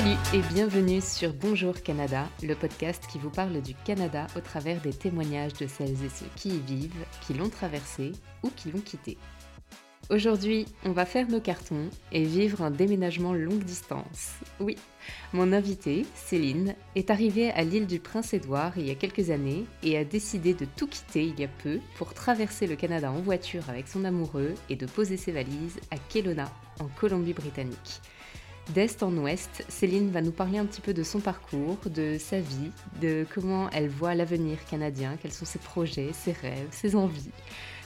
Salut et bienvenue sur Bonjour Canada, le podcast qui vous parle du Canada au travers des témoignages de celles et ceux qui y vivent, qui l'ont traversé ou qui l'ont quitté. Aujourd'hui, on va faire nos cartons et vivre un déménagement longue distance. Oui, mon invitée, Céline, est arrivée à l'île du Prince-Édouard il y a quelques années et a décidé de tout quitter il y a peu pour traverser le Canada en voiture avec son amoureux et de poser ses valises à Kelowna, en Colombie-Britannique. D'est en ouest, Céline va nous parler un petit peu de son parcours, de sa vie, de comment elle voit l'avenir canadien, quels sont ses projets, ses rêves, ses envies.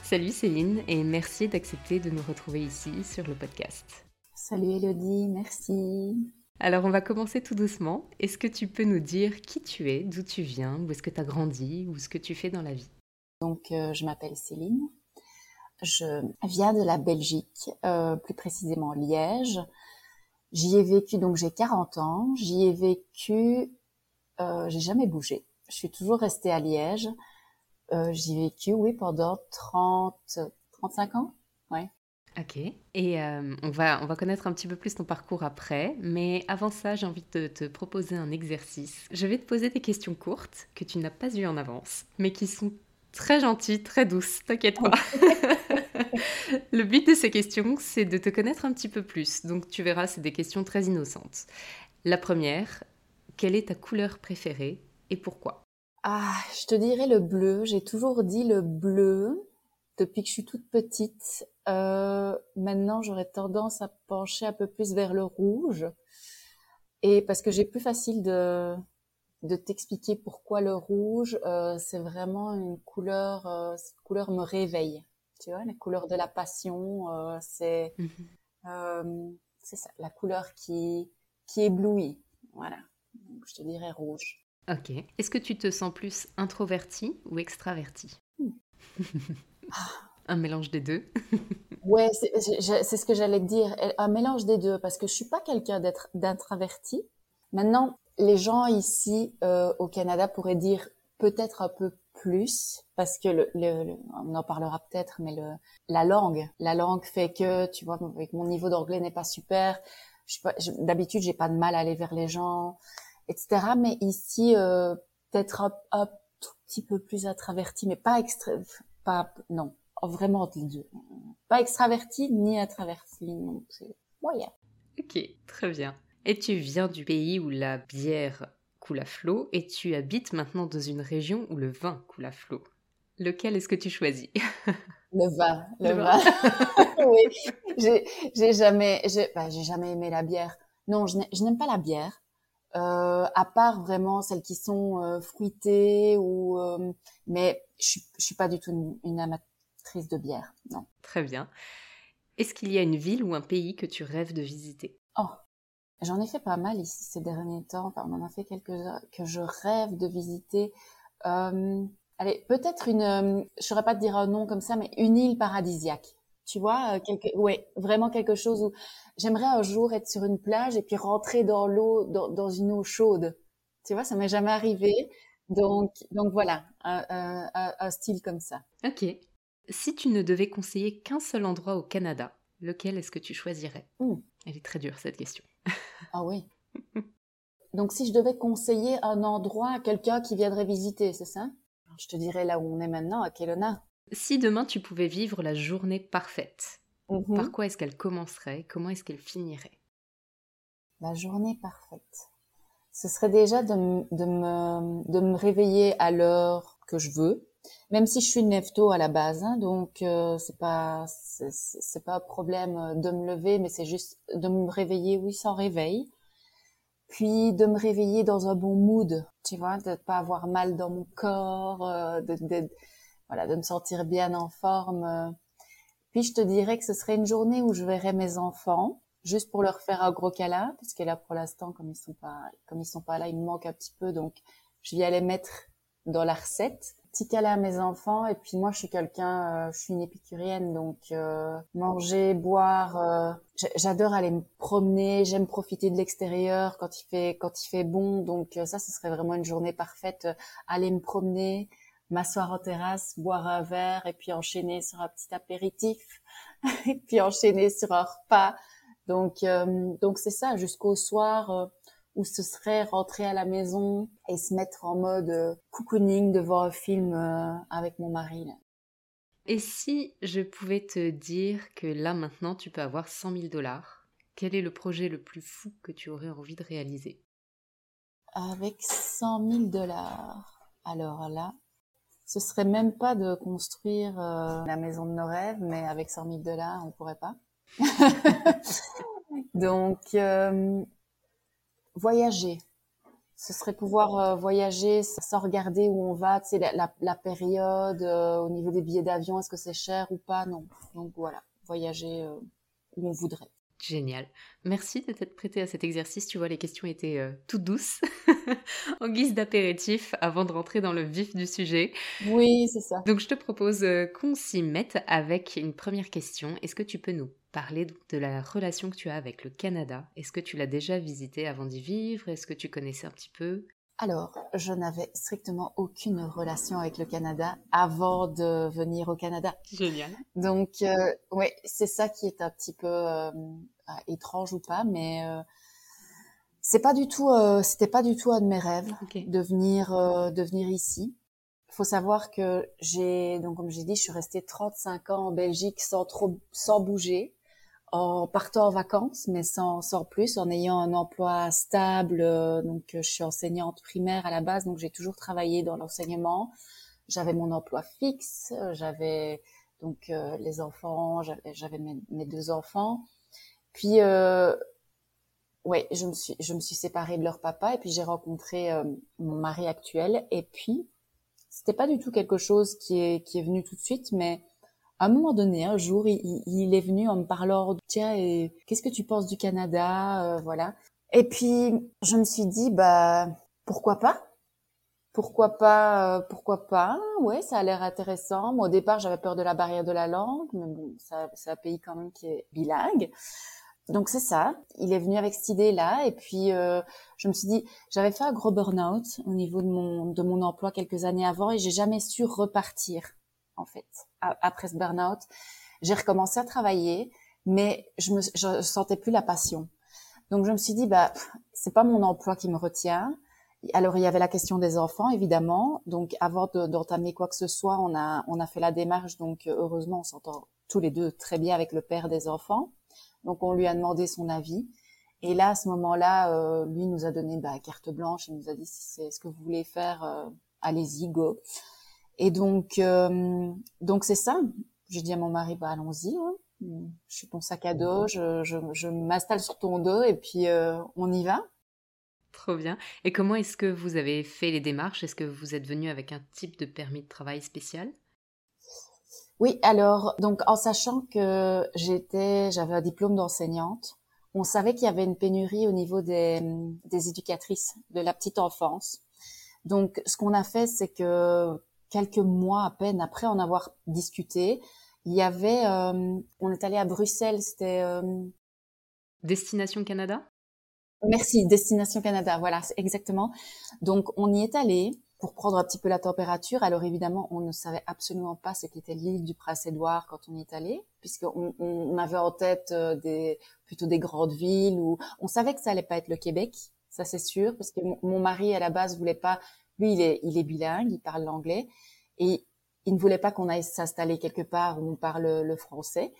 Salut Céline et merci d'accepter de nous retrouver ici sur le podcast. Salut Elodie, merci. Alors on va commencer tout doucement. Est-ce que tu peux nous dire qui tu es, d'où tu viens, où est-ce que tu as grandi, ou ce que tu fais dans la vie? Donc euh, je m'appelle Céline. Je viens de la Belgique, euh, plus précisément Liège. J'y ai vécu, donc j'ai 40 ans. J'y ai vécu, euh, j'ai jamais bougé. Je suis toujours restée à Liège. Euh, J'y ai vécu, oui, pendant 30, 35 ans. Ouais. Ok. Et euh, on, va, on va connaître un petit peu plus ton parcours après. Mais avant ça, j'ai envie de te proposer un exercice. Je vais te poser des questions courtes que tu n'as pas eues en avance, mais qui sont très gentilles, très douces. T'inquiète pas. Le but de ces questions, c'est de te connaître un petit peu plus. Donc tu verras, c'est des questions très innocentes. La première, quelle est ta couleur préférée et pourquoi? Ah, je te dirais le bleu. J'ai toujours dit le bleu depuis que je suis toute petite. Euh, maintenant, j'aurais tendance à pencher un peu plus vers le rouge. Et parce que j'ai plus facile de, t'expliquer pourquoi le rouge, euh, c'est vraiment une couleur, euh, cette couleur me réveille. Tu vois, la couleur de la passion, euh, c'est, mhm. euh, c'est ça, la couleur qui, qui éblouit. Voilà. Donc, je te dirais rouge. Ok. Est-ce que tu te sens plus introverti ou extraverti hmm. Un mélange des deux. ouais, c'est ce que j'allais te dire. Un mélange des deux, parce que je suis pas quelqu'un d'être d'introverti. Maintenant, les gens ici euh, au Canada pourraient dire peut-être un peu plus, parce que le, on en parlera peut-être, mais le, la langue, la langue fait que, tu vois, avec mon niveau d'anglais n'est pas super. D'habitude, j'ai pas de mal à aller vers les gens etc. Mais ici, euh, peut-être un, tout petit peu plus introverti, mais pas extra, pas non, vraiment les. Pas extraverti ni introverti, non, c'est moyen. Ok, très bien. Et tu viens du pays où la bière coule à flot et tu habites maintenant dans une région où le vin coule à flot. Lequel est-ce que tu choisis? Le vin, le, vin. oui, j'ai jamais, bah, j'ai jamais aimé la bière. Non, je n'aime pas la bière. Euh, à part vraiment celles qui sont euh, fruitées ou euh, mais je, je suis pas du tout une, amatrice de bière non très bien est-ce qu'il y a une ville ou un pays que tu rêves de visiter? J'en ai fait pas mal ici ces derniers temps enfin, on en a fait quelques que je rêve de visiter allez peut-être une je saurais pas te dire un nom comme ça mais une île paradisiaque tu vois, quelque, ouais, vraiment quelque chose où j'aimerais un jour être sur une plage et puis rentrer dans l'eau, dans, dans une eau chaude. Tu vois, ça m'est jamais arrivé. Donc, donc voilà, un, un, un, style comme ça. Ok. Si tu ne devais conseiller qu'un seul endroit au Canada, lequel est-ce que tu choisirais? Mmh. Elle est très dure cette question. Ah oui. Donc si je devais conseiller un endroit à quelqu'un qui viendrait visiter, c'est ça? Je te dirais là où on est maintenant, à Kelowna. Si demain tu pouvais vivre la journée parfaite, Mhm. Par quoi est-ce qu'elle commencerait? Comment est-ce qu'elle finirait? La journée parfaite. Ce serait déjà de, de, me, de me réveiller à l'heure que je veux, même si je suis nefto à la base, hein, donc euh, c'est pas c'est pas un problème de me lever, mais c'est juste de me réveiller, oui, sans réveil, puis de me réveiller dans un bon mood, tu vois, de pas avoir mal dans mon corps, euh, de, voilà, de me sentir bien en forme. Euh, puis je te dirais que ce serait une journée où je verrais mes enfants, juste pour leur faire un gros câlin, parce que là pour l'instant, comme ils sont pas, comme ils sont pas là, ils me manquent un petit peu, donc je vais aller mettre dans la recette. Petit câlin à mes enfants, et puis moi je suis quelqu'un, euh, je suis une épicurienne, donc euh, manger, boire, euh, j'adore aller me promener, j'aime profiter de l'extérieur quand il fait quand il fait bon, donc ça ce serait vraiment une journée parfaite, aller me promener, m'asseoir en terrasse, boire un verre et puis enchaîner sur un petit apéritif et puis enchaîner sur un repas. Donc euh, donc c'est ça jusqu'au soir. Ou ce serait rentrer à la maison et se mettre en mode euh, cocooning devant un film euh, avec mon mari. Et si je pouvais te dire que là maintenant tu peux avoir 100 000 dollars, quel est le projet le plus fou que tu aurais envie de réaliser? Avec 100 000 dollars, alors là, ce serait même pas de construire euh, la maison de nos rêves, mais avec 100 000 dollars, on pourrait pas. Donc, euh, voyager. Ce serait pouvoir euh, voyager sans regarder où on va, tu sais, la, la, période, euh, au niveau des billets d'avion, est-ce que c'est cher ou pas? Non. Donc voilà, voyager où on voudrait. Génial. Merci de t'être prêté à cet exercice. Tu vois, les questions étaient euh, toutes douces, en guise d'apéritif, avant de rentrer dans le vif du sujet. Oui, c'est ça. Donc, je te propose euh, qu'on s'y mette avec une première question. Est-ce que tu peux nous parler de la relation que tu as avec le Canada Est-ce que tu l'as déjà visité avant d'y vivre? Est-ce que tu connaissais un petit peu? Alors, je n'avais strictement aucune relation avec le Canada avant de venir au Canada. Génial. Donc, euh, oui, c'est ça qui est un petit peu euh, étrange ou pas, mais euh, c'est pas du tout, euh, c'était pas du tout un de mes rêves de venir, de venir ici. Il faut savoir que j'ai, donc comme j'ai dit, je suis restée 35 ans en Belgique sans trop, sans bouger en partant en vacances, mais sans, sans plus, en ayant un emploi stable. Euh, donc, je suis enseignante primaire à la base, donc j'ai toujours travaillé dans l'enseignement. J'avais mon emploi fixe, j'avais donc euh, les enfants, j'avais mes, mes, deux enfants. Puis, euh, ouais, je me suis, je me suis séparée de leur papa et puis j'ai rencontré euh, mon mari actuel. Et puis, c'était pas du tout quelque chose qui est qui est venu tout de suite, mais à un moment donné, un jour, il, est venu en me parlant, tiens, qu'est-ce que tu penses du Canada, euh, voilà. Et puis, je me suis dit, bah, pourquoi pas? Pourquoi pas euh, Pourquoi pas? Ouais, ça a l'air intéressant. Moi, au départ, j'avais peur de la barrière de la langue, mais bon, c'est un pays quand même qui est bilingue. Donc c'est ça. Il est venu avec cette idée-là, et puis euh, je me suis dit, j'avais fait un gros burn-out au niveau de mon de mon emploi quelques années avant, et j'ai jamais su repartir en fait, après ce burn-out. J'ai recommencé à travailler, mais je me sentais plus la passion. Donc je me suis dit bah c'est pas mon emploi qui me retient. Alors il y avait la question des enfants évidemment. Donc avant d'entamer quoi que ce soit, on a on a fait la démarche. Donc heureusement on s'entend tous les deux très bien avec le père des enfants. Donc on lui a demandé son avis. Et là à ce moment-là, euh, lui nous a donné bah, carte blanche. Il nous a dit si c'est ce que vous voulez faire, euh, allez-y go. Et donc, euh, donc c'est ça. J'ai dit à mon mari, bah allons-y. Hein. Je suis ton sac à dos, je, je, je m'installe sur ton dos et puis euh, on y va. Trop bien. Et comment est-ce que vous avez fait les démarches? Est-ce que vous êtes venu avec un type de permis de travail spécial? Oui, alors donc en sachant que j'étais, j'avais un diplôme d'enseignante, on savait qu'il y avait une pénurie au niveau des, des éducatrices de la petite enfance. Donc ce qu'on a fait, c'est que quelques mois à peine après en avoir discuté, il y avait, euh, on est allé à Bruxelles, c'était euh, Destination Canada? Merci, Destination Canada, voilà, exactement. Donc on y est allé pour prendre un petit peu la température. Alors évidemment, on ne savait absolument pas ce qu'était l'île du Prince-Édouard quand on y est allé, puisqu'on on avait en tête euh, des plutôt des grandes villes où on savait que ça allait pas être le Québec, ça c'est sûr, parce que mon mari à la base voulait pas lui, il est, il est bilingue, il parle l'anglais et il ne voulait pas qu'on aille s'installer quelque part où on parle le français.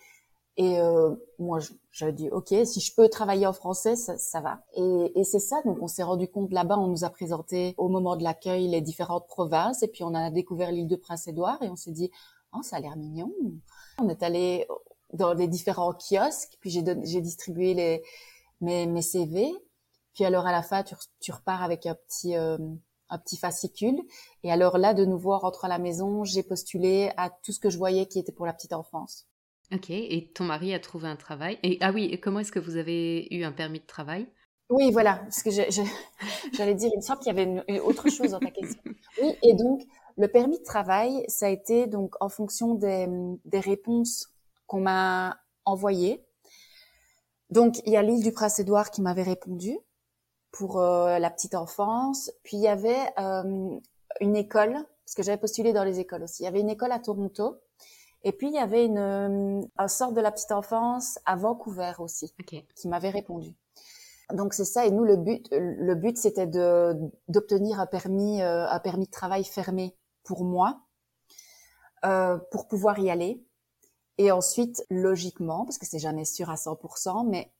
Et euh, moi, j'avais dit, ok, si je peux travailler en français, ça, ça va. Et, et c'est ça, donc on s'est rendu compte là-bas, on nous a présenté au moment de l'accueil les différentes provinces, et puis on a découvert l'île de Prince-Édouard, et on s'est dit, oh, ça a l'air mignon. On est allé dans les différents kiosques, puis j'ai distribué les, mes, mes CV, puis alors à la fin, tu, tu repars avec un petit... Euh, un petit fascicule. Et alors là, de nouveau, en rentrant à la maison, j'ai postulé à tout ce que je voyais qui était pour la petite enfance. Ok, et ton mari a trouvé un travail. Et ah oui, et comment est-ce que vous avez eu un permis de travail? Oui, voilà, parce que j'allais dire, il me semble qu'il y avait une, autre chose dans ta question. Oui, et donc le permis de travail, ça a été donc en fonction des, des réponses qu'on m'a envoyées. Donc il y a l'île du Prince-Édouard qui m'avait répondu pour euh, la petite enfance. Puis il y avait euh, une école, parce que j'avais postulé dans les écoles aussi. Il y avait une école à Toronto. Et puis il y avait une, un sort de la petite enfance à Vancouver aussi, qui m'avait répondu. Donc c'est ça. Et nous, le but, le but, c'était de d'obtenir un permis, euh, un permis de travail fermé pour moi, euh, pour pouvoir y aller. Et ensuite, logiquement, parce que c'est jamais sûr à 100%, mais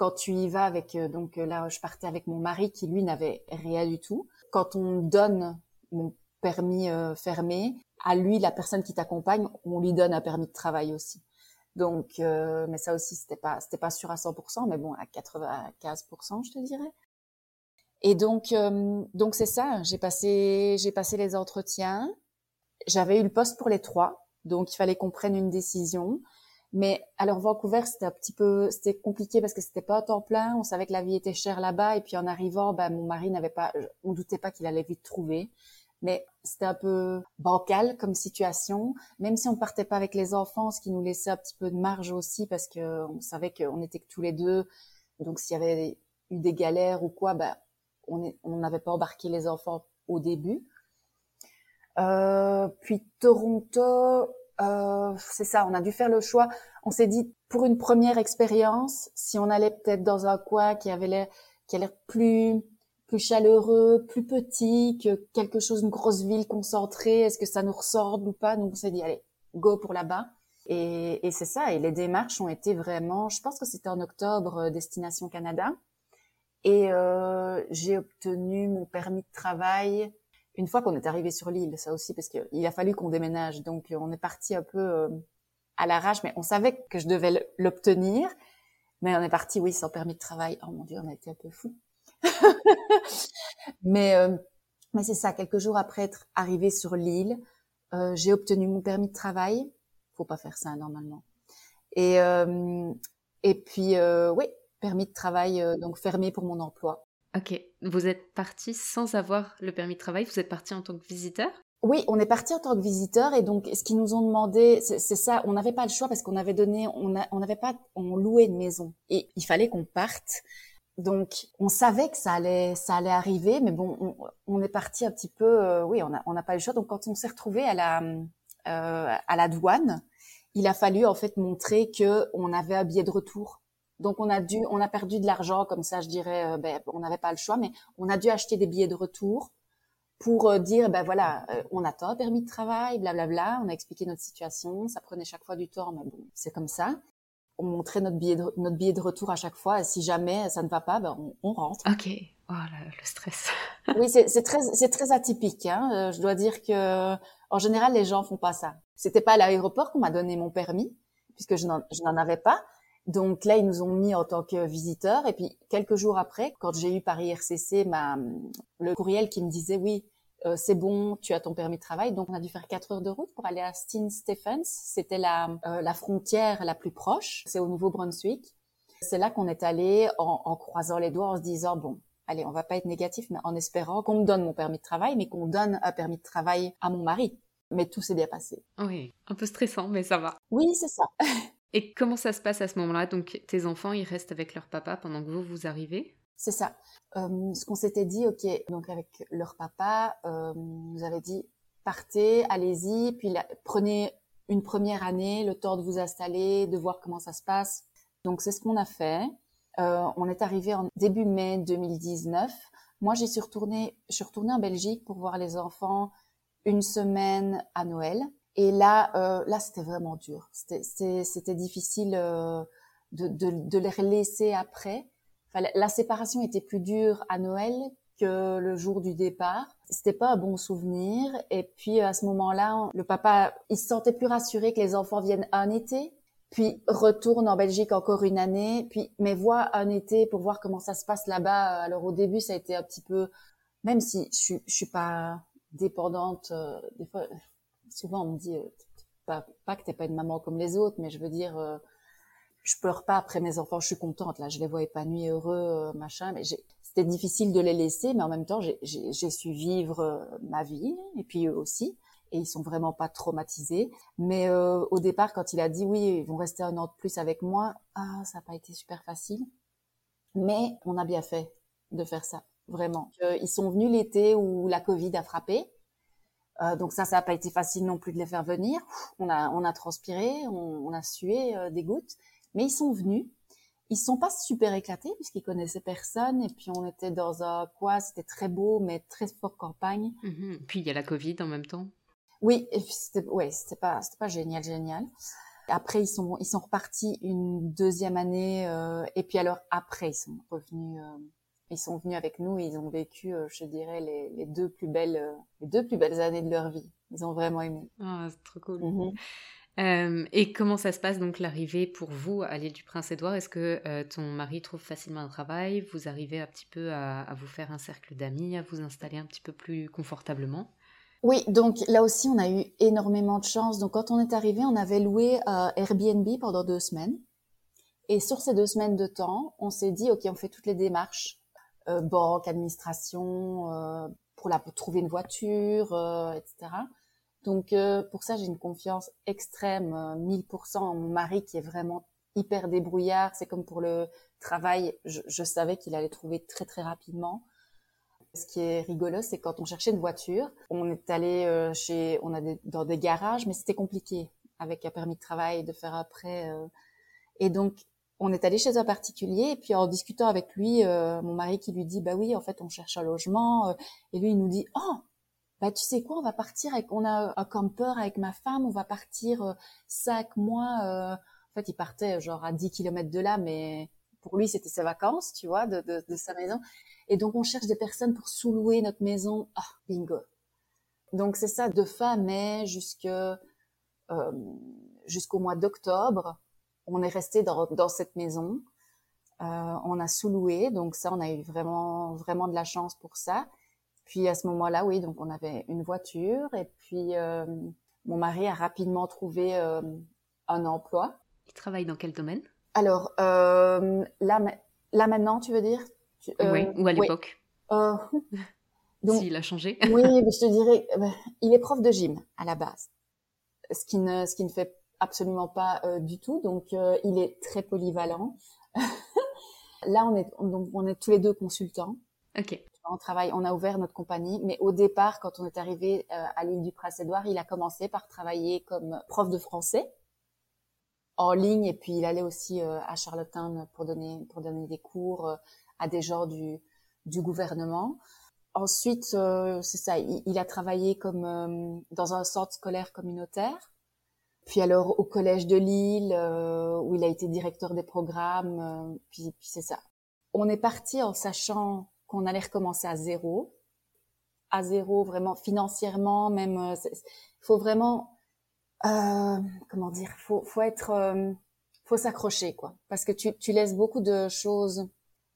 quand tu y vas avec, euh, donc là, je partais avec mon mari qui lui n'avait rien du tout. Quand on donne mon permis fermé à lui, la personne qui t'accompagne, on lui donne un permis de travail aussi. Donc, euh, mais ça aussi, c'était pas, c'était pas sûr à 100%, mais bon, à 95%, je te dirais. Et donc, euh, donc c'est ça. J'ai passé, j'ai passé les entretiens. J'avais eu le poste pour les trois, donc il fallait qu'on prenne une décision. Mais alors Vancouver, c'était un petit peu, c'était compliqué parce que c'était pas à temps plein. On savait que la vie était chère là-bas, et puis en arrivant, ben, mon mari n'avait pas, on doutait pas qu'il allait vite trouver mais c'était un peu bancal comme situation. Même si on partait pas avec les enfants, ce qui nous laissait un petit peu de marge aussi parce que on savait qu'on était que tous les deux. Donc s'il y avait eu des galères ou quoi, ben on n'avait pas embarqué les enfants au début. Euh, puis Toronto, euh, c'est ça, on a dû faire le choix. On s'est dit pour une première expérience, si on allait peut-être dans un coin qui avait l'air qui a l'air plus plus chaleureux, plus petit, que quelque chose, une grosse ville concentrée, est-ce que ça nous ressort ou pas? Donc on s'est dit, allez, go pour là-bas. Et, et c'est ça, et les démarches ont été vraiment, je pense que c'était en octobre, euh, Destination Canada. Et euh, j'ai obtenu mon permis de travail une fois qu'on est arrivé sur l'île, ça aussi, parce qu'il a fallu qu'on déménage. Donc on est parti un peu euh, à l'arrache, mais on savait que je devais l'obtenir. Mais on est parti, oui, sans permis de travail. Oh mon Dieu, on a été un peu fous. mais euh, mais c'est ça. Quelques jours après être arrivé sur l'île, euh, j'ai obtenu mon permis de travail. Faut pas faire ça normalement. Et euh, et puis oui, permis de travail donc fermé pour mon emploi. Ok. Vous êtes parti sans avoir le permis de travail. Vous êtes parti en tant que visiteur? Oui, on est parti en tant que visiteur et donc ce qu'ils nous ont demandé, c'est ça, on n'avait pas le choix parce qu'on avait donné, on n'avait pas, on louait une maison et il fallait qu'on parte donc, on savait que ça allait, ça allait arriver, mais bon, on, est parti un petit peu, euh, oui, on n'a on pas eu le choix. Donc, quand on s'est retrouvé à la, euh, à la douane, il a fallu en fait montrer que on avait un billet de retour. Donc, on a dû, on a perdu de l'argent comme ça, je dirais. Euh, ben, on n'avait pas le choix, mais on a dû acheter des billets de retour pour dire, ben voilà, on attend un permis de travail, blablabla. On a expliqué notre situation. Ça prenait chaque fois du temps, mais bon, c'est comme ça on montrait notre billet de, notre billet de retour à chaque fois. Et si jamais ça ne va pas, ben on, rentre. Ok. Oh, le, stress. oui, c'est très, c'est très atypique. Hein. Euh, je dois dire que, en général, les gens font pas ça. C'était pas à l'aéroport qu'on m'a donné mon permis, puisque je n'en avais pas. Donc là, ils nous ont mis en tant que visiteurs. Et puis quelques jours après, quand j'ai eu Paris RCC, ma, le courriel qui me disait oui, euh, c'est bon, tu as ton permis de travail. Donc on a dû faire quatre heures de route pour aller à Steen Stephens. C'était la, euh, la frontière la plus proche. C'est au Nouveau-Brunswick. C'est là qu'on est allé en, en, croisant les doigts, en se disant bon, allez, on va pas être négatif, mais en espérant qu'on me donne mon permis de travail, mais qu'on donne un permis de travail à mon mari. Mais tout s'est bien passé. Oui, un peu stressant, mais ça va. Oui, c'est ça. Et comment ça se passe à ce moment-là? Donc tes enfants, ils restent avec leur papa pendant que vous vous arrivez? C'est ça. Euh, ce qu'on s'était dit, ok, donc avec leur papa, euh, nous avait dit partez, allez-y, puis prenez une première année, le temps de vous installer, de voir comment ça se passe. Donc c'est ce qu'on a fait. Euh, on est arrivé en début mai 2019. Moi, j'y suis retournée, je suis retournée en Belgique pour voir les enfants une semaine à Noël. Et là, euh, là, c'était vraiment dur. C'était difficile euh, de, de, de les laisser après la séparation était plus dure à Noël que le jour du départ. C'était pas un bon souvenir. Et puis à ce moment-là, le papa, il se sentait plus rassuré que les enfants viennent un été, puis retourne en Belgique encore une année, puis mais voit un été pour voir comment ça se passe là-bas. Alors au début, ça a été un petit peu, même si je je suis pas dépendante. Euh, des fois, souvent on me dit euh, pas, pas que t'es pas une maman comme les autres, mais je veux dire. Euh, je pleure pas après mes enfants, je suis contente là, je les vois épanouis, heureux, euh, machin. Mais c'était difficile de les laisser, mais en même temps, j'ai su vivre euh, ma vie et puis eux aussi. Et ils sont vraiment pas traumatisés. Mais euh, au départ, quand il a dit oui, ils vont rester un an de plus avec moi, ah, ça n'a pas été super facile. Mais on a bien fait de faire ça, vraiment. ils sont venus l'été où la Covid a frappé. Donc ça, ça n'a pas été facile non plus de les faire venir. On a, on a transpiré, on, on a sué des gouttes. Mais ils sont venus. ils sont pas super éclatés puisqu'ils connaissaient personne et puis on était dans un quoi, c'était très beau mais très fort campagne. Mhm. Puis il y a la Covid en même temps. Oui, et puis c'était ouais, c'était pas c'était pas génial génial. Après ils sont ils sont repartis une deuxième année euh, et puis alors après ils sont revenus euh, ils sont venus avec nous et ils ont vécu euh, je dirais les, les deux plus belles les deux plus belles années de leur vie. Ils ont vraiment aimé. Ah, c'est trop cool. Mhm. Euh, et comment ça se passe donc l'arrivée pour vous à l'île du Prince-Édouard? Est-ce que euh, ton mari trouve facilement un travail? Vous arrivez un petit peu à, vous faire un cercle d'amis, à vous installer un petit peu plus confortablement? Oui, donc là aussi on a eu énormément de chance. Donc quand on est arrivé, on avait loué euh, Airbnb pendant deux semaines. Et sur ces deux semaines de temps, on s'est dit ok, on fait toutes les démarches banque, administration, pour, la, pour trouver une voiture, etc. Donc euh, pour ça, j'ai une confiance extrême, 1000% euh, en mon mari qui est vraiment hyper débrouillard. C'est comme pour le travail, je, savais qu'il allait trouver très très rapidement. Ce qui est rigolo, c'est quand on cherchait une voiture, on est allé euh, chez, on a dans des garages, mais c'était compliqué avec un permis de travail de faire après. et donc on est allé chez un particulier et puis en discutant avec lui, mon mari qui lui dit bah oui, en fait on cherche un logement et lui il nous dit oh bah tu sais quoi, on va partir avec, on a un camper avec ma femme, on va partir euh, cinq mois. Euh, en fait, il partait euh, genre à 10 kilomètres de là, mais pour lui c'était ses vacances, tu vois, de, de, de, sa maison. Et donc on cherche des personnes pour sous-louer notre maison. Ah, bingo. Donc c'est ça, de fin mai jusque euh, jusqu'au mois d'octobre, on est resté dans, dans cette maison. Euh, on a sous-loué, donc ça, on a eu vraiment vraiment de la chance pour ça. Puis à ce moment-là, oui, donc on avait une voiture et puis euh, mon mari a rapidement trouvé euh, un emploi. Il travaille dans quel domaine? Alors là, là maintenant, tu veux dire? Oui, ou à l'époque donc, S'il a changé Oui, mais je te dirais, il est prof de gym à la base, ce qui ne, ce qui ne fait absolument pas du tout. Donc il est très polyvalent. là, on est, donc, on est tous les deux consultants. Ok on travaille, on a ouvert notre compagnie, mais au départ, quand on est arrivé euh, à l'île du Prince-Édouard, il a commencé par travailler comme prof de français en ligne, et puis il allait aussi euh, à Charlottetown pour donner pour donner des cours euh, à des gens du du gouvernement. Ensuite, c'est ça, il, a travaillé comme dans un centre scolaire communautaire. Puis alors au collège de Lille, où il a été directeur des programmes. puis, puis c'est ça. On est parti en sachant qu'on allait recommencer à zéro, à zéro vraiment financièrement, même. Il euh, faut vraiment, euh, comment dire, faut faut être, euh, faut s'accrocher quoi, parce que tu tu laisses beaucoup de choses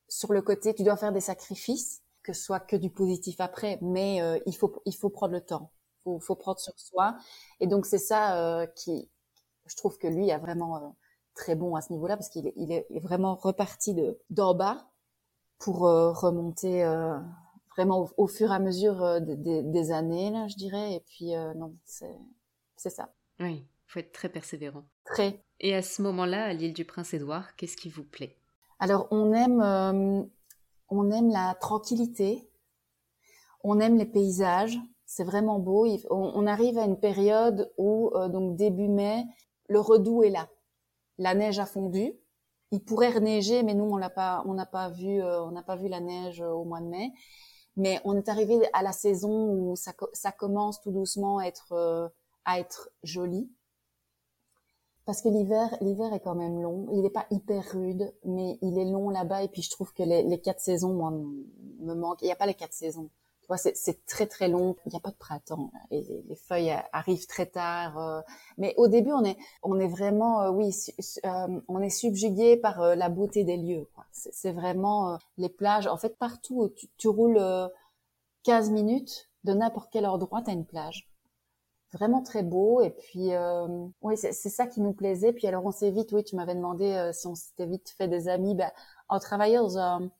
sur le côté. Tu dois faire des sacrifices, que ce soit que du positif après, mais euh, il faut il faut prendre le temps, faut faut prendre sur soi, et donc c'est ça qui, je trouve que lui a vraiment très bon à ce niveau-là parce qu'il est, il est vraiment reparti de d'en bas pour euh, remonter euh, vraiment au, fur et à mesure euh, des années, là, je dirais. Et puis, non, c'est ça. Oui, faut être très persévérant. Très. Et à ce moment-là, à l'île du Prince-Édouard, qu'est-ce qui vous plaît? Alors, on aime, on aime la tranquillité, on aime les paysages, c'est vraiment beau. On, arrive à une période où, donc début mai, le redoux est là. La neige a fondu, il pourrait reneiger, mais nous on l'a pas, on n'a pas vu, euh, on n'a pas vu la neige euh, au mois de mai. Mais on est arrivé à la saison où ça, ça commence tout doucement à être euh, à être joli. Parce que l'hiver, l'hiver est quand même long. Il n'est pas hyper rude, mais il est long là-bas. Et puis je trouve que les, les quatre saisons, moi, me manquent. Il n'y a pas les quatre saisons c'est très très long. Il n'y a pas de printemps. Et les, feuilles arrivent très tard. Euh. mais au début, on est vraiment euh, oui, euh, on est subjugué par la beauté des lieux. C'est vraiment les plages. En fait, partout tu, tu roules 15 minutes de n'importe quel endroit, tu as une plage. Vraiment très beau. Et puis oui, c'est ça qui nous plaisait. Puis alors on s'est vite, oui, tu m'avais demandé si on s'était vite fait des amis. Ben, en travaillant dans un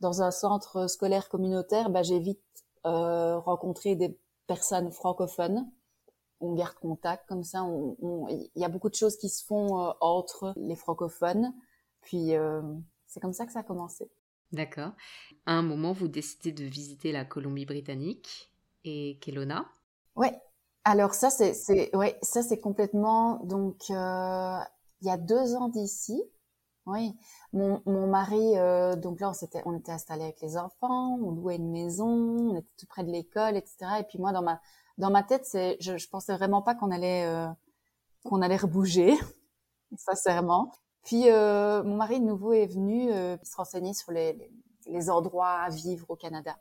dans un centre scolaire communautaire, bah, j'ai vite euh, rencontré des personnes francophones. On garde contact comme ça. Il y a beaucoup de choses qui se font euh, entre les francophones. Puis euh, c'est comme ça que ça a commencé. D'accord. À un moment, vous décidez de visiter la Colombie-Britannique et Kelowna? Ouais. Alors ça, c'est, ouais, ça c'est complètement. Donc, il y a deux ans d'ici, Oui, mon, mon mari, euh, donc là, on, s'était, on était installé avec les enfants, on louait une maison, on était tout près de l'école, etc. Et puis moi, dans ma dans ma tête, c'est, je, je pensais vraiment pas qu'on allait euh, qu'on allait rebouger, sincèrement. Puis euh, mon mari de nouveau est venu euh, se renseigner sur les, les, les, endroits à vivre au Canada.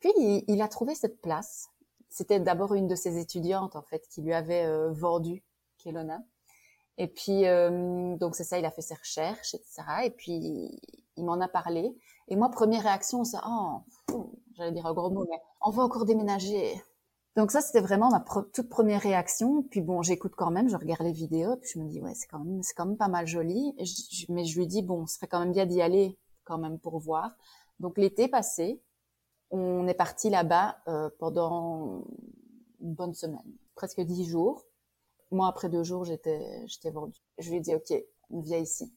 Puis il, il a trouvé cette place. C'était d'abord une de ses étudiantes en fait qui lui avait euh, vendu Kelowna. Et puis, euh, donc c'est ça, il a fait ses recherches, etc. Et puis, il m'en a parlé. Et moi, première réaction, c'est, oh, j'allais dire un gros mot, mais on va encore déménager. Donc ça, c'était vraiment ma toute première réaction. Puis bon, j'écoute quand même, je regarde les vidéos, puis je me dis, ouais, c'est quand même, c'est quand même pas mal joli. Mais je lui dis, bon, ce serait quand même bien d'y aller, quand même, pour voir. Donc l'été passé, on est parti là-bas euh, pendant une bonne semaine, presque dix jours. Moi, après deux jours, j'étais, j'étais vendue. Je lui ai dit, OK, on vient ici.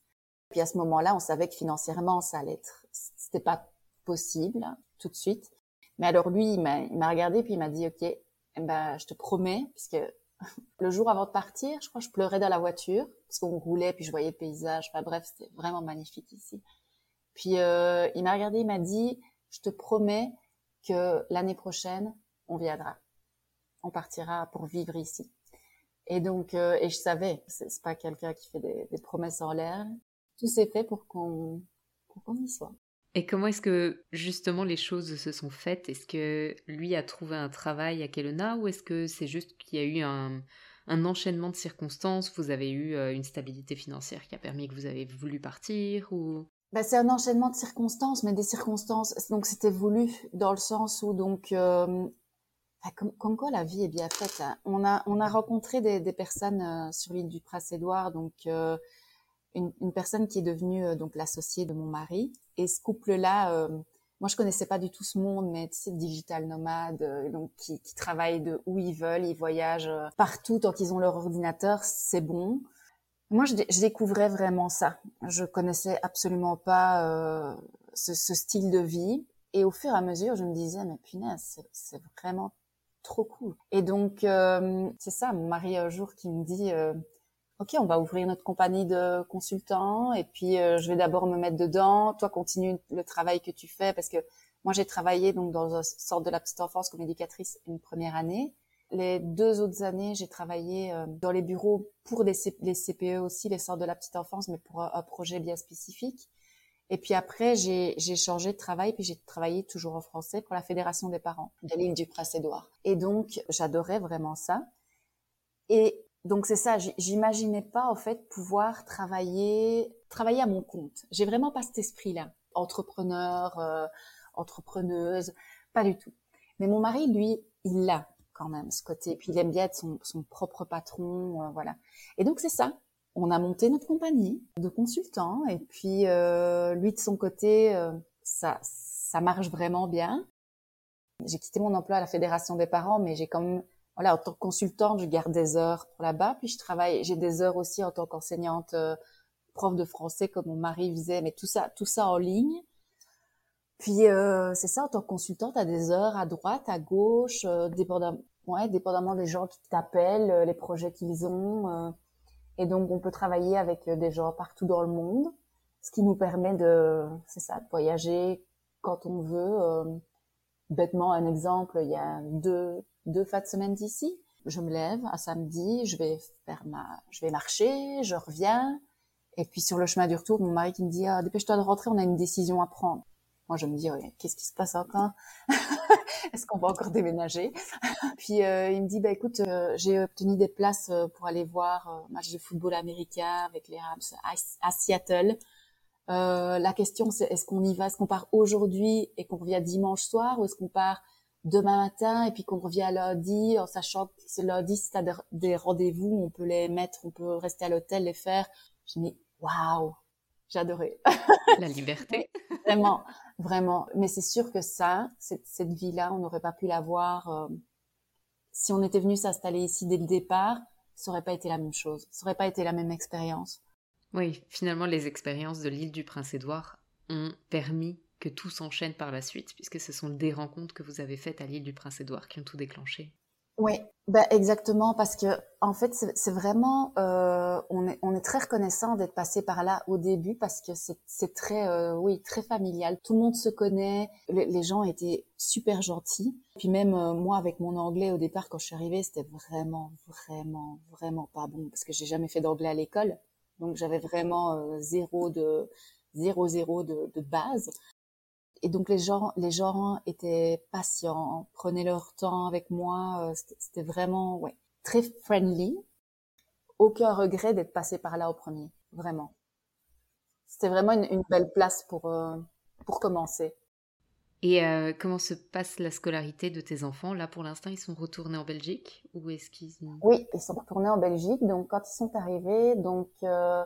Puis à ce moment-là, on savait que financièrement, ça allait être, c'était pas possible tout de suite. Mais alors lui, il m'a, il m'a regardé puis il m'a dit, OK, eh ben, je te promets, puisque le jour avant de partir, je crois que je pleurais dans la voiture parce qu'on roulait puis je voyais le paysage. Enfin bref, c'était vraiment magnifique ici. Puis euh, il m'a regardé, il m'a dit, je te promets que l'année prochaine, on viendra. On partira pour vivre ici. Et donc, euh, et je savais, c'est pas quelqu'un qui fait des, des, promesses en l'air. Tout s'est fait pour qu'on pour qu'on y soit. Et comment est-ce que justement les choses se sont faites? Est-ce que lui a trouvé un travail à Kelowna ou est-ce que c'est juste qu'il y a eu un, un, enchaînement de circonstances? Vous avez eu euh, une stabilité financière qui a permis que vous avez voulu partir ou? Bah, c'est un enchaînement de circonstances, mais des circonstances. Donc c'était voulu dans le sens où donc euh, comme, comme, quoi la vie est bien faite. Hein. On a on a rencontré des, des personnes euh, sur l'île du Prince-Édouard, donc euh, une, une, personne qui est devenue euh, donc l'associée de mon mari. Et ce couple-là, euh, moi je connaissais pas du tout ce monde, mais c'est digital nomade, donc qui, qui travaillent de où ils veulent, ils voyagent partout tant qu'ils ont leur ordinateur, c'est bon. Moi je, je, découvrais vraiment ça. Je connaissais absolument pas ce, ce, style de vie. Et au fur et à mesure, je me disais, mais punaise, c'est vraiment trop cool. Et donc, euh, c'est ça, mon mari un jour qui me dit, euh, ok, on va ouvrir notre compagnie de consultants et puis euh, je vais d'abord me mettre dedans. Toi, continue le travail que tu fais parce que moi, j'ai travaillé donc dans une sorte de la petite enfance comme éducatrice une première année. Les deux autres années, j'ai travaillé euh, dans les bureaux pour les, CPE aussi, les sortes de la petite enfance, mais pour un projet bien spécifique. Et puis après, j'ai changé de travail, puis j'ai travaillé toujours en français pour la Fédération des parents de l'île du Prince-Édouard. Et donc, j'adorais vraiment ça. Et donc, c'est ça, j'imaginais pas, en fait, pouvoir travailler, travailler à mon compte. J'ai vraiment pas cet esprit-là. Entrepreneur, euh, entrepreneuse, pas du tout. Mais mon mari, lui, il l'a quand même, ce côté. Puis il aime bien être son, son propre patron, euh, voilà. Et donc, c'est ça on a monté notre compagnie de consultants et puis euh, lui de son côté, euh, ça, ça marche vraiment bien. J'ai quitté mon emploi à la fédération des parents, mais j'ai quand même, voilà, en tant que consultante, je garde des heures pour là-bas, puis je travaille, j'ai des heures aussi en tant qu'enseignante, euh, prof de français comme mon mari faisait, mais tout ça, tout ça en ligne. Puis euh, c'est ça, en tant que consultante, à des heures à droite, à gauche, euh, dépendamment, ouais, dépendamment des gens qui t'appellent, euh, les projets qu'ils ont. Et donc, on peut travailler avec euh, des gens partout dans le monde, ce qui nous permet de, c'est ça, de voyager quand on veut. Euh, bêtement, un exemple, il y a deux, deux fins de semaine d'ici. Je me lève un samedi, je vais faire ma, je vais marcher, je reviens. Et puis sur le chemin du retour, mon mari qui me dit, ah, dépêche-toi de rentrer, on a une décision à prendre. Moi, je me dis, qu'est-ce qui se passe encore Est-ce qu'on va encore déménager? Puis euh, il me dit, bah écoute, euh, j'ai obtenu des places euh, pour aller voir un match de football américain avec les Rams à, à Seattle. Euh, la question, c'est est-ce qu'on y va? Est-ce qu'on part aujourd'hui et qu'on revient dimanche soir, ou est-ce qu'on part demain matin et puis qu'on revient lundi, en sachant que c'est lundi, si t'as des, des rendez-vous, on peut les mettre, on peut rester à l'hôtel, les faire. Je me dis, waouh, j'adorais. La liberté. vraiment, vraiment. Mais c'est sûr que ça, cette, vie-là, on n'aurait pas pu l'avoir euh, si on était venu s'installer ici dès le départ. Ça aurait pas été la même chose. Ça aurait pas été la même expérience. Oui, finalement, les expériences de l'île du Prince-Édouard ont permis que tout s'enchaîne par la suite, puisque ce sont des rencontres que vous avez faites à l'île du Prince-Édouard qui ont tout déclenché. Oui, bah exactement, parce que en fait, c'est vraiment, euh, on, est, on est très reconnaissant d'être passé par là au début parce que c'est très, euh, oui, très familial. Tout le monde se connaît, les, gens étaient super gentils. Puis même euh, moi, avec mon anglais au départ, quand je suis arrivée, c'était vraiment, vraiment, vraiment pas bon parce que j'ai jamais fait d'anglais à l'école, donc j'avais vraiment euh, zéro de zéro zéro de, de base et donc les gens, les gens étaient patients, prenaient leur temps avec moi. Euh, c'était vraiment, ouais, très friendly. Aucun regret d'être passé par là au premier, vraiment. C'était vraiment une, belle place pour euh, pour commencer. Et euh, comment se passe la scolarité de tes enfants? Là, pour l'instant, ils sont retournés en Belgique ou est-ce qu'ils Oui, ils sont retournés en Belgique. Donc, quand ils sont arrivés, donc euh,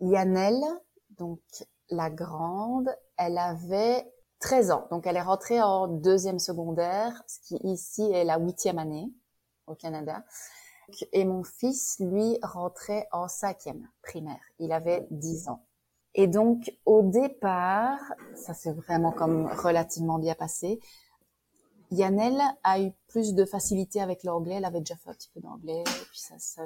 Yannelle, donc la grande, elle avait 13 ans. Donc, elle est rentrée en deuxième secondaire, ce qui ici est la huitième année au Canada. Et mon fils, lui, rentrait en cinquième primaire. Il avait 10 ans. Et donc, au départ, ça s'est vraiment comme relativement bien passé. Yannelle a eu plus de facilité avec l'anglais. Elle avait déjà fait un petit peu d'anglais. Puis ça, ça,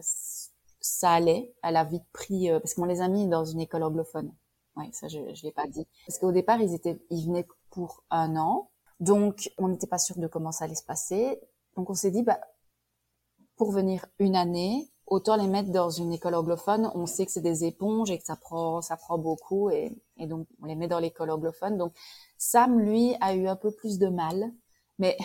ça allait. Elle a vite pris, euh, parce que les a mis dans une école anglophone. Oui, ça je je l'ai pas dit. Parce qu'au départ ils étaient, ils venaient pour un an, donc on n'était pas sûr de comment ça allait se passer. Donc on s'est dit bah pour venir une année, autant les mettre dans une école anglophone. On sait que c'est des éponges et que ça prend ça prend beaucoup et, et donc on les met dans l'école anglophone. Donc Sam lui a eu un peu plus de mal, mais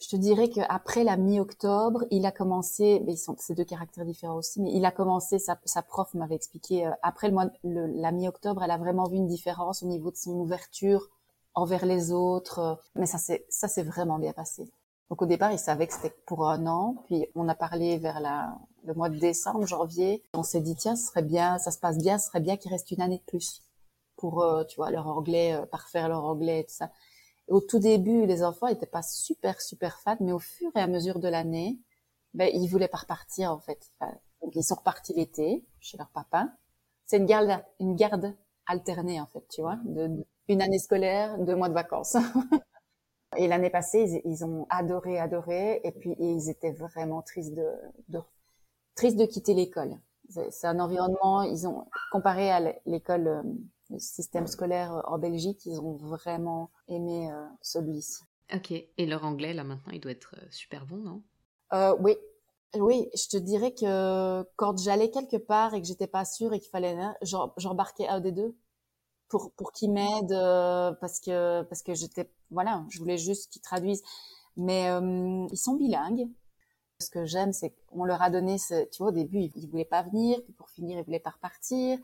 je te dirais qu'après la mi-octobre, il a commencé, mais ils sont ces deux caractères différents aussi, mais il a commencé, sa, sa prof m'avait expliqué, euh, après le mois, le, la mi-octobre, elle a vraiment vu une différence au niveau de son ouverture envers les autres, euh, mais ça c'est ça s'est vraiment bien passé. Donc au départ, il savait que c'était pour un an, puis on a parlé vers la, le mois de décembre, janvier, on s'est dit tiens, ce serait bien, ça se passe bien, ce serait bien qu'il reste une année de plus pour, euh, tu vois, leur anglais, parfaire leur anglais et tout ça au tout début, les enfants n'étaient pas super, super fans, mais au fur et à mesure de l'année, ben, ils voulaient pas repartir, en fait. donc, ils sont repartis l'été, chez leur papa. C'est une garde, une garde alternée, en fait, tu vois, de, une année scolaire, deux mois de vacances. et l'année passée, ils, ont adoré, adoré, et puis ils étaient vraiment tristes de, de tristes de quitter l'école. C'est un environnement, ils ont comparé à l'école euh, le système scolaire euh, en Belgique, ils ont vraiment aimé euh, celui-ci. Ok, et leur anglais, là maintenant, il doit être euh, super bon, non? Euh, Oui, oui, je te dirais que quand j'allais quelque part et que j'étais pas sûre et qu'il fallait, j'embarquais un des deux pour pour qu'ils m'aident parce que parce que j'étais voilà, je voulais juste qu'ils traduisent. Mais ils sont bilingues. Ce que j'aime, c'est qu'on leur a donné, ce, tu vois, au début, ils, ils voulaient pas venir, puis pour finir, ils voulaient pas repartir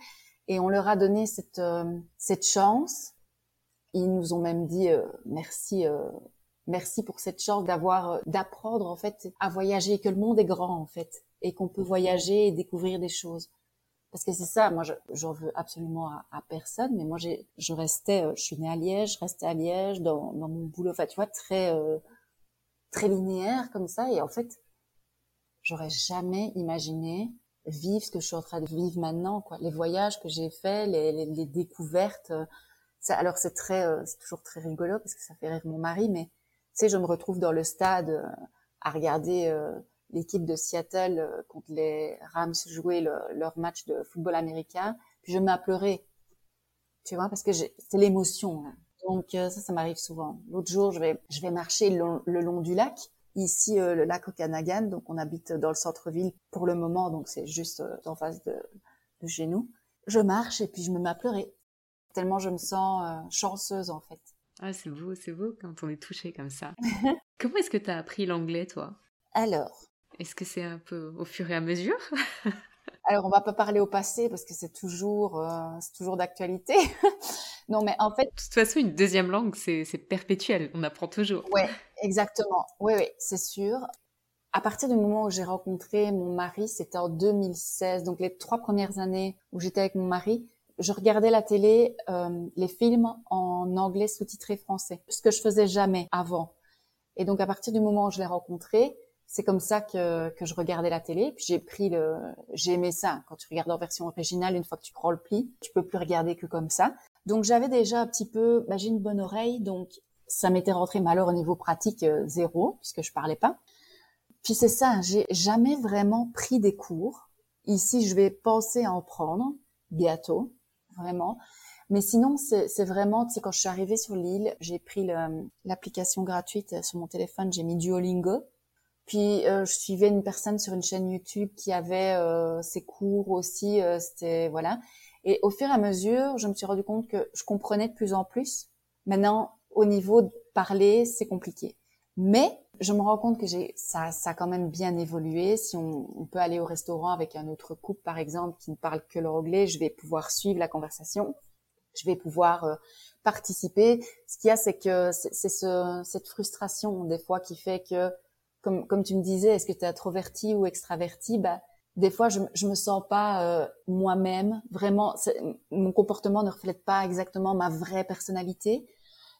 et on leur a donné cette euh, cette chance. Ils nous ont même dit euh, merci euh, merci pour cette chance d'avoir d'apprendre en fait à voyager que le monde est grand en fait et qu'on peut voyager et découvrir des choses. Parce que c'est ça, moi j'en veux absolument à, personne, mais moi je restais je suis née à Liège, je restais à Liège dans dans mon boulot, enfin tu vois très très linéaire comme ça et en fait j'aurais jamais imaginé vivre ce que je suis en train de vivre maintenant, quoi. Les voyages que j'ai faits, les, les, les, découvertes. Euh, ça, alors c'est très, euh, c'est toujours très rigolo parce que ça fait rire mon mari, mais tu sais, je me retrouve dans le stade euh, à regarder l'équipe de Seattle contre les Rams jouer leur match de football américain, puis je mets pleurer, tu vois, parce que c'est l'émotion. Hein. Donc ça, ça m'arrive souvent. L'autre jour, je vais, je vais marcher le long du lac ici euh, le lac Okanagan. Donc on habite dans le centre-ville pour le moment, donc c'est juste euh, en face de, de, chez nous. Je marche et puis je me mets à pleurer tellement je me sens euh, chanceuse en fait. Ah c'est beau, c'est beau quand on est touché comme ça. Comment est-ce que tu as appris l'anglais toi? Alors? Est-ce que c'est un peu au fur et à mesure? Alors on va pas parler au passé parce que c'est toujours c'est toujours d'actualité. non mais en fait. De toute façon une deuxième langue c'est perpétuel, on apprend toujours. Ouais, Exactement. Oui, oui, c'est sûr. À partir du moment où j'ai rencontré mon mari, c'était en 2016, donc les trois premières années où j'étais avec mon mari, je regardais la télé, euh, les films en anglais sous-titré français, ce que je faisais jamais avant. Et donc à partir du moment où je l'ai rencontré, c'est comme ça que, que je regardais la télé. Puis j'ai pris le, j'ai aimé ça. Quand tu regardes en version originale, une fois que tu prends le pli, tu peux plus regarder que comme ça. Donc j'avais déjà un petit peu, bah, j'ai une bonne oreille, donc ça m'était rentré, mais alors au niveau pratique, euh, zéro, puisque je parlais pas. Puis c'est ça, j'ai jamais vraiment pris des cours. Ici, je vais penser à en prendre bientôt, vraiment. Mais sinon, c'est vraiment, tu sais, quand je suis arrivée sur l'île, j'ai pris l'application gratuite sur mon téléphone, j'ai mis Duolingo. Puis euh, je suivais une personne sur une chaîne YouTube qui avait euh, ses cours aussi, euh, c'était voilà. Et au fur et à mesure, je me suis rendu compte que je comprenais de plus en plus. Maintenant, au niveau de parler, c'est compliqué. Mais je me rends compte que j'ai ça, ça a quand même bien évolué. Si on, peut aller au restaurant avec un autre couple, par exemple, qui ne parle que l'anglais, je vais pouvoir suivre la conversation. Je vais pouvoir participer. Ce qu'il y a, c'est que c'est ce, cette frustration des fois qui fait que comme, comme tu me disais, est-ce que tu es introverti ou extraverti? Bah, Des fois, je, je me sens pas euh, moi-même. Vraiment, mon comportement ne reflète pas exactement ma vraie personnalité.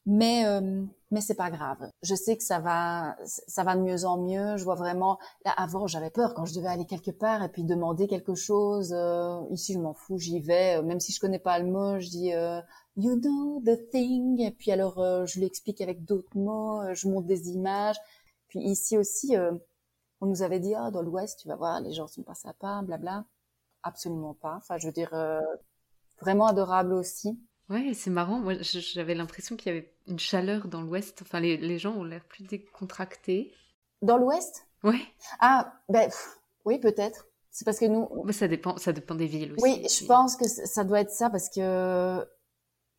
Mais euh, mais c'est pas grave. Je sais que ça va ça va de mieux en mieux. Je vois vraiment là avant j'avais peur quand je devais aller quelque part et puis demander quelque chose. Euh, ici je m'en fous, j'y vais. Même si je connais pas le mot, je dis euh, you know the thing et puis alors euh, je l'explique avec d'autres mots. Je montre des images. Puis ici aussi, euh, on nous avait dit, ah, dans l'Ouest, tu vas voir, les gens sont pas sympas, blabla. Absolument pas. Enfin, je veux dire, euh, vraiment adorable aussi. Ouais, c'est marrant. Moi, j'avais l'impression qu'il y avait une chaleur dans l'Ouest. Enfin, les, les gens ont l'air plus décontractés. Dans l'Ouest? Ouais. Ah, ben, oui, peut-être. C'est parce que nous. Mais ça dépend, ça dépend des villes aussi. Oui, je pense que ça doit être ça parce que,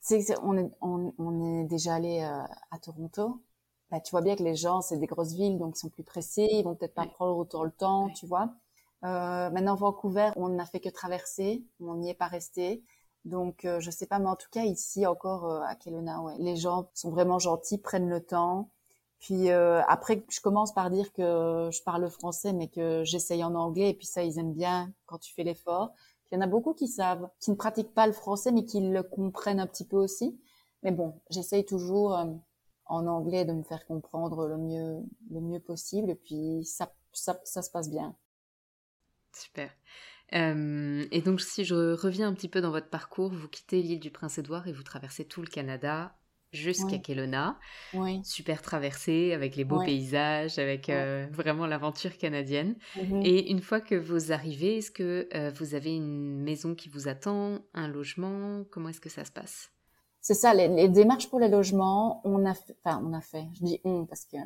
tu sais, on est, on, on est déjà allé euh, à Toronto bah, tu vois bien que les gens, c'est des grosses villes, donc ils sont plus pressés, ils vont peut-être pas prendre autant le temps, tu vois. Euh, maintenant, Vancouver, on n'a fait que traverser, on n'y est pas resté. Donc, euh, je sais pas, mais en tout cas, ici encore euh, à Kelowna, ouais, les gens sont vraiment gentils, prennent le temps. Puis euh, après, je commence par dire que je parle français, mais que j'essaye en anglais, et puis ça, ils aiment bien quand tu fais l'effort. Il y en a beaucoup qui savent, qui ne pratiquent pas le français, mais qui le comprennent un petit peu aussi. Mais bon, j'essaye toujours en anglais de me faire comprendre le mieux, le mieux possible. Et puis ça, ça, ça se passe bien. Super. Euh, et donc si je reviens un petit peu dans votre parcours, vous quittez l'île du Prince-Édouard et vous traversez tout le Canada jusqu'à Kelowna. Oui. Super traversée avec les beaux paysages, avec euh, vraiment l'aventure canadienne. Mm-hmm. Et une fois que vous arrivez, est-ce que euh, vous avez une maison qui vous attend, un logement? Comment est-ce que ça se passe? C'est ça, les, démarches pour les logements, on a fait, enfin, on a fait, je dis on parce que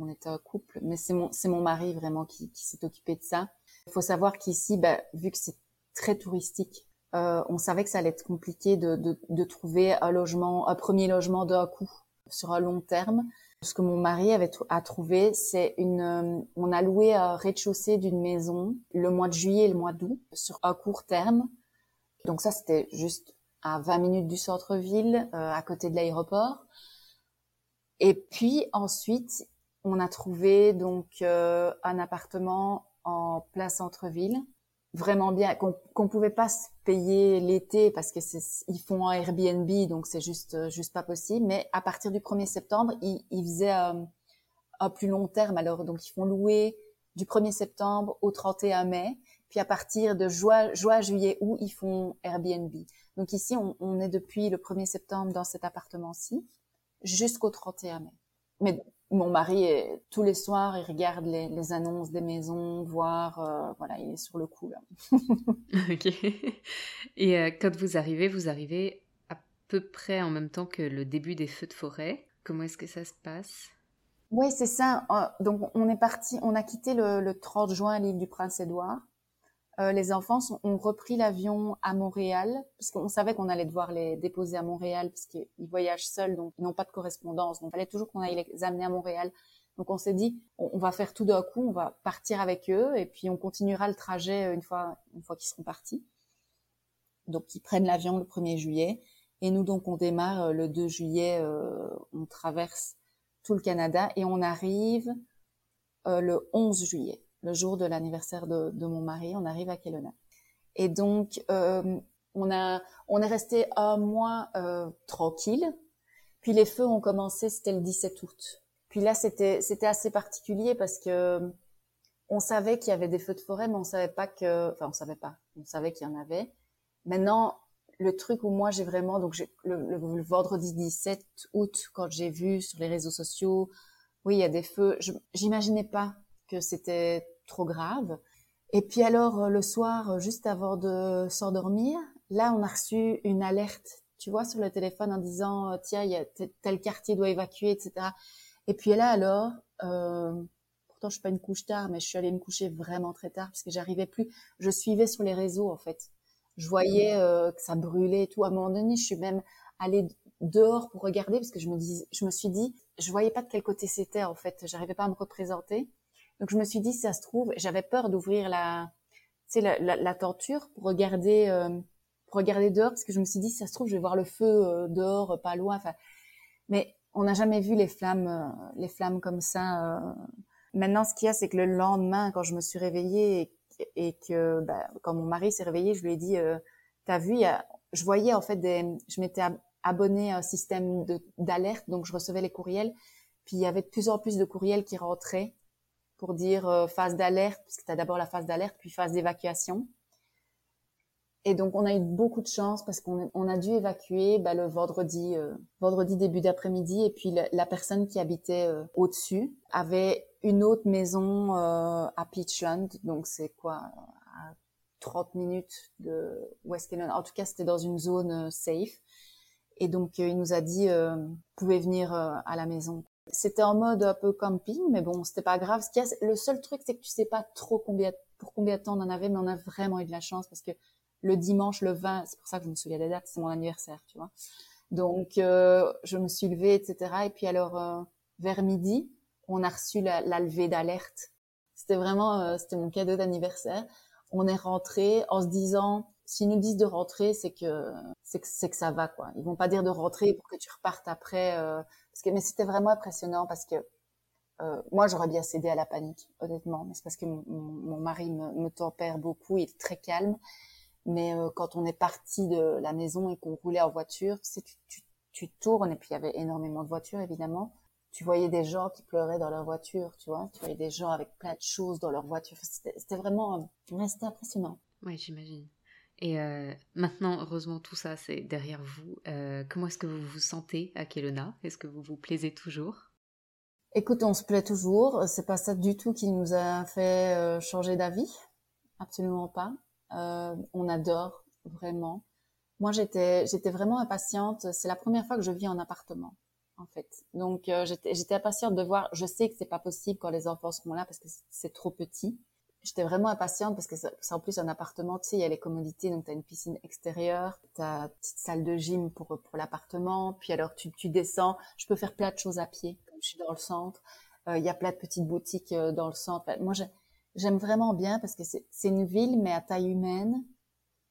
on était un couple, mais c'est mon, c'est mon mari vraiment qui, qui s'est occupé de ça. Il faut savoir qu'ici, bah, vu que c'est très touristique, euh, on savait que ça allait être compliqué de, de, de trouver un logement, un premier logement d'un coup sur un long terme. Ce que mon mari avait a trouvé, c'est une, euh, on a loué un rez-de-chaussée d'une maison le mois de juillet et le mois d'août sur un court terme. Donc ça, c'était juste à 20 minutes du centre-ville, euh, à côté de l'aéroport. Et puis ensuite, on a trouvé donc euh, un appartement en plein centre-ville, vraiment bien, qu'on pouvait pas se payer l'été parce que ils font un Airbnb, donc c'est juste euh, juste pas possible. Mais à partir du 1er septembre, ils, ils faisaient un plus long terme. Alors donc ils font louer du 1er septembre au 31 mai, puis à partir de juin, juillet, août, ils font Airbnb. Donc ici, on, est depuis le 1er septembre dans cet appartement-ci jusqu'au 31 mai. Mais mon mari, est, tous les soirs, il regarde les, annonces des maisons, voir, euh, voilà, il est sur le coup là. ok. Et euh, quand vous arrivez, vous arrivez à peu près en même temps que le début des feux de forêt. Comment est-ce que ça se passe? Oui, c'est ça. Euh, donc on est parti, on a quitté le, le 30 juin à l'île du Prince-Édouard. Euh, les enfants ont repris l'avion à Montréal, parce qu'on savait qu'on allait devoir les déposer à Montréal, puisqu'ils voyagent seuls, donc ils n'ont pas de correspondance. Donc il fallait toujours qu'on aille les amener à Montréal. Donc on s'est dit, on, va faire tout d'un coup, on va partir avec eux, et puis on continuera le trajet une fois, une fois qu'ils seront partis. Donc ils prennent l'avion le 1er juillet, et nous donc on démarre euh, le 2 juillet, euh, on traverse tout le Canada, et on arrive le 11 juillet le jour de l'anniversaire de, mon mari, on arrive à Kelowna. Et donc, euh, on a, on est resté un mois euh, tranquille. Puis les feux ont commencé, c'était le 17 août. Puis là, c'était, c'était assez particulier parce que on savait qu'il y avait des feux de forêt, mais on savait pas que, enfin, on savait pas, on savait qu'il y en avait. Maintenant, le truc où moi j'ai vraiment, donc le, le, vendredi 17 août, quand j'ai vu sur les réseaux sociaux, oui, il y a des feux, je, j'imaginais pas que c'était trop grave. Et puis alors le soir, juste avant de s'endormir, là on a reçu une alerte, tu vois, sur le téléphone en disant tiens, il y a tel quartier doit évacuer, etc. Et puis là alors, euh, pourtant je suis pas une couche tard, mais je suis allée me coucher vraiment très tard parce que j'arrivais plus. Je suivais sur les réseaux en fait. Je voyais euh, que ça brûlait et tout. À un moment donné, je suis même allée dehors pour regarder parce que je me dis, je me suis dit, je voyais pas de quel côté c'était en fait. J'arrivais pas à me représenter. Donc je me suis dit, si ça se trouve, j'avais peur d'ouvrir la, la, la, la, tenture pour regarder, euh, pour regarder dehors parce que je me suis dit, si ça se trouve, je vais voir le feu euh, dehors, pas loin. Enfin, mais on n'a jamais vu les flammes, euh, les flammes comme ça. Maintenant, ce qu'il y a, c'est que le lendemain, quand je me suis réveillée et, que, bah, quand mon mari s'est réveillé, je lui ai dit, t'as vu, y a, je voyais en fait des, je m'étais abonné à un système d'alerte, donc je recevais les courriels. Puis il y avait de plus en plus de courriels qui rentraient pour dire euh, phase d'alerte, parce que tu as d'abord la phase d'alerte, puis phase d'évacuation. Et donc on a eu beaucoup de chance parce qu'on on a dû évacuer bah, le vendredi, euh, vendredi début d'après-midi, et puis la, personne qui habitait euh, au-dessus avait une autre maison à Peachland, donc c'est quoi, à 30 minutes de West En tout cas, c'était dans une zone safe. Et donc, euh, il nous a dit, euh, vous pouvez venir euh, à la maison. C'était en mode un peu camping, mais bon, c'était pas grave. Le seul truc, c'est que tu sais pas trop combien, pour combien de temps on en avait, mais on a vraiment eu de la chance parce que le dimanche, le 20, c'est pour ça que je me souviens des dates, c'est mon anniversaire, tu vois. Donc, euh, je me suis levée, etc. Et puis alors, euh, vers midi, on a reçu la, la levée d'alerte. C'était vraiment, euh, c'était mon cadeau d'anniversaire. On est rentré en se disant, s'ils nous disent de rentrer, c'est que c'est que, que ça va quoi. Ils vont pas dire de rentrer pour que tu repartes après. Euh, parce que mais c'était vraiment impressionnant parce que euh, moi j'aurais bien cédé à la panique honnêtement, mais c'est parce que mon, mari me, me, tempère beaucoup, il est très calme. Mais euh, quand on est parti de la maison et qu'on roulait en voiture, tu, sais, tu, tu, tu tournes et puis il y avait énormément de voitures évidemment. Tu voyais des gens qui pleuraient dans leur voiture, tu vois. Tu voyais des gens avec plein de choses dans leur voiture. C'était vraiment, c'était impressionnant. Oui, j'imagine. Et euh, maintenant, heureusement, tout ça, c'est derrière vous. Euh, comment est-ce que vous vous sentez à Kelowna Est-ce que vous vous plaisez toujours? Écoute, on se plaît toujours. C'est pas ça du tout qui nous a fait euh, changer d'avis. Absolument pas. Euh, on adore vraiment. Moi, j'étais, j'étais vraiment impatiente. C'est la première fois que je vis en appartement, en fait. Donc, euh, j'étais, j'étais impatiente de voir. Je sais que c'est pas possible quand les enfants seront là parce que c'est trop petit j'étais vraiment impatiente parce que c'est en plus un appartement, tu sais, il y a les commodités, donc tu as une piscine extérieure, tu as une petite salle de gym pour, pour l'appartement, puis alors tu, tu descends, je peux faire plein de choses à pied, comme je suis dans le centre, euh, il y a plein de petites boutiques euh, dans le centre. Moi, j'aime vraiment bien parce que c'est une ville, mais à taille humaine,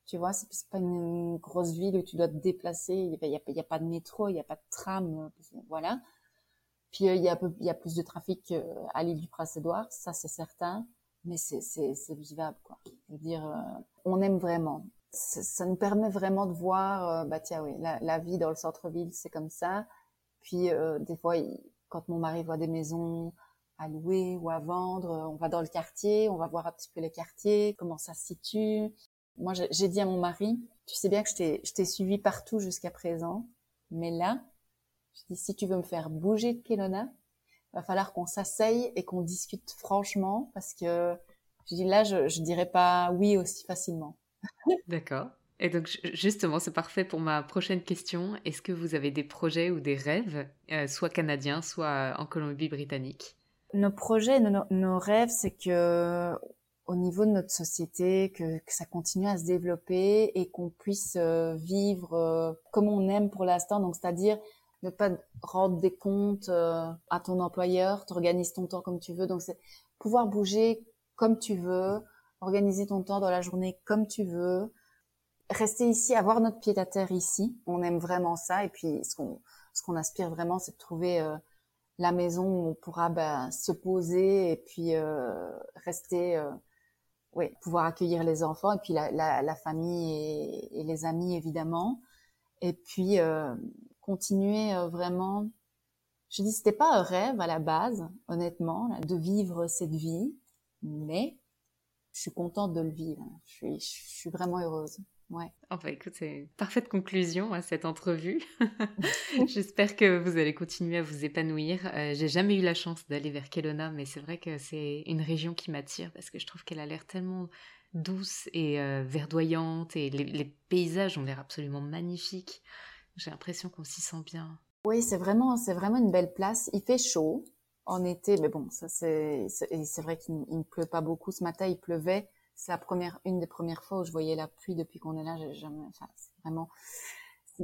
tu vois, c'est pas une, grosse ville où tu dois te déplacer, il y a, y a, pas de métro, il n'y a pas de tram, euh, voilà. Puis il y, a, y a plus de trafic à l'île du Prince-Édouard, ça c'est certain mais c'est vivable quoi. Je veux dire, euh, on aime vraiment. Ça nous permet vraiment de voir, euh, bah tiens oui, la, la vie dans le centre-ville c'est comme ça. Puis euh, des fois, quand mon mari voit des maisons à louer ou à vendre, on va dans le quartier, on va voir un petit peu les quartiers, comment ça se situe. Moi, j'ai dit à mon mari, tu sais bien que je t'ai suivi partout jusqu'à présent, mais là, je dis si tu veux me faire bouger de Kelowna, va falloir qu'on s'asseye et qu'on discute franchement parce que je dis là, je, je dirais pas oui aussi facilement. D'accord. Et donc justement, c'est parfait pour ma prochaine question. Est-ce que vous avez des projets ou des rêves, euh, soit canadiens, soit en Colombie-Britannique? Nos projets, nos, nos rêves, c'est que au niveau de notre société, que, que ça continue à se développer et qu'on puisse euh, vivre euh, comme on aime pour l'instant. Donc, c'est-à-dire ne pas rendre des comptes euh, à ton employeur, t'organises ton temps comme tu veux. Donc c'est pouvoir bouger comme tu veux, organiser ton temps dans la journée comme tu veux, rester ici, avoir notre pied à terre ici. On aime vraiment ça. Et puis ce qu'on aspire vraiment, c'est de trouver euh, la maison où on pourra ben, se poser et puis euh, rester, oui, pouvoir accueillir les enfants et puis la famille et, et, les amis évidemment. Et puis continuer euh, vraiment. Je dis c'était pas un rêve à la base, honnêtement, de vivre cette vie, mais je suis contente de le vivre. Je suis, je suis vraiment heureuse. Ouais. Enfin, écoute, c'est une parfaite conclusion à cette entrevue. J'espère que vous allez continuer à vous épanouir. Euh, j'ai jamais eu la chance d'aller vers Kelowna, mais c'est vrai que c'est une région qui m'attire parce que je trouve qu'elle a l'air tellement douce et euh, verdoyante et les, paysages ont l'air absolument magnifiques. J'ai l'impression qu'on s'y sent bien. Oui, c'est vraiment, c'est vraiment une belle place. Il fait chaud en été, mais bon, ça c'est, c'est vrai qu'il ne pleut pas beaucoup. Ce matin, il pleuvait c'est la première, une des premières fois où je voyais la pluie depuis qu'on est là. J'ai jamais, enfin, c'est vraiment,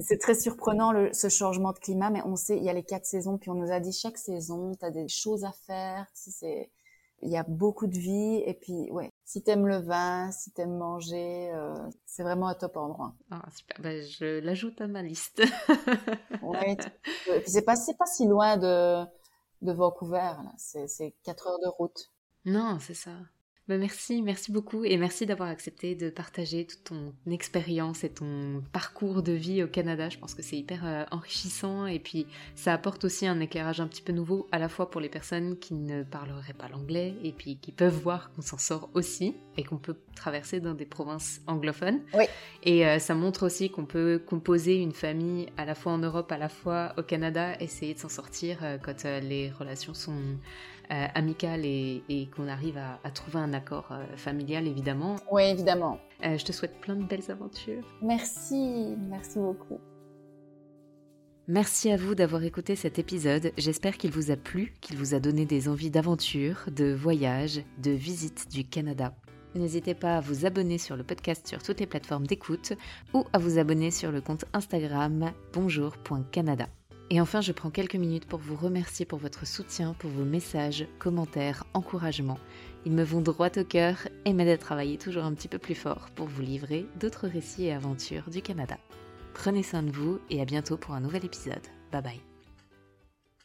c'est très surprenant ce changement de climat, mais on sait, il y a les quatre saisons, puis on nous a dit chaque saison, tu as des choses à faire. C'est, il y a beaucoup de vie, et puis ouais, si t'aimes le vin, si t'aimes manger, euh, c'est vraiment un top endroit. Ah super, ben, je l'ajoute à ma liste. ouais, c'est pas, c'est pas si loin de de Vancouver, c'est quatre heures de route. Non, c'est ça. Bah, merci, merci beaucoup et merci d'avoir accepté de partager toute ton expérience et ton parcours de vie au Canada. Je pense que c'est hyper euh, enrichissant et puis ça apporte aussi un éclairage un petit peu nouveau à la fois pour les personnes qui ne parleraient pas l'anglais et puis qui peuvent voir qu'on s'en sort aussi et qu'on peut traverser dans des provinces anglophones. Oui. Et euh, ça montre aussi qu'on peut composer une famille à la fois en Europe, à la fois au Canada, essayer de s'en sortir euh, quand les relations sont euh, amical et, qu'on arrive à, trouver un accord euh, familial, évidemment. Oui, évidemment. Euh, je te souhaite plein de belles aventures. Merci, merci beaucoup. Merci à vous d'avoir écouté cet épisode. J'espère qu'il vous a plu, qu'il vous a donné des envies d'aventure, de voyage, de visite du Canada. N'hésitez pas à vous abonner sur le podcast sur toutes les plateformes d'écoute ou à vous abonner sur le compte Instagram bonjour.canada. Et enfin, je prends quelques minutes pour vous remercier pour votre soutien, pour vos messages, commentaires, encouragements. Ils me vont droit au cœur et m'aident à travailler toujours un petit peu plus fort pour vous livrer d'autres récits et aventures du Canada. Prenez soin de vous et à bientôt pour un nouvel épisode. Bye bye.